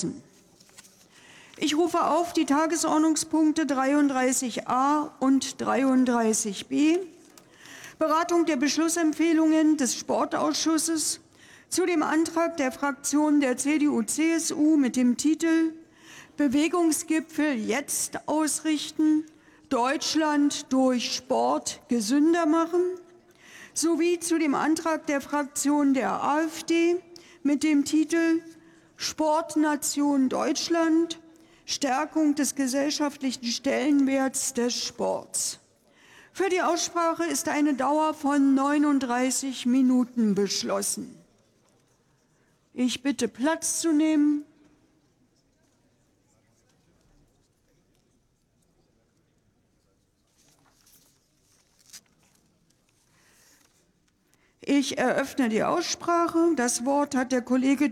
beschlossen. Ich rufe auf die Tagesordnungspunkte 33a und 33b, Beratung der Beschlussempfehlungen des Sportausschusses zu dem Antrag der Fraktion der CDU-CSU mit dem Titel Bewegungsgipfel jetzt ausrichten, Deutschland durch Sport gesünder machen, sowie zu dem Antrag der Fraktion der AfD mit dem Titel Sportnation Deutschland, Stärkung des gesellschaftlichen Stellenwerts des Sports. Für die Aussprache ist eine Dauer von 39 Minuten beschlossen. Ich bitte Platz zu nehmen. Ich eröffne die Aussprache. Das Wort hat der Kollege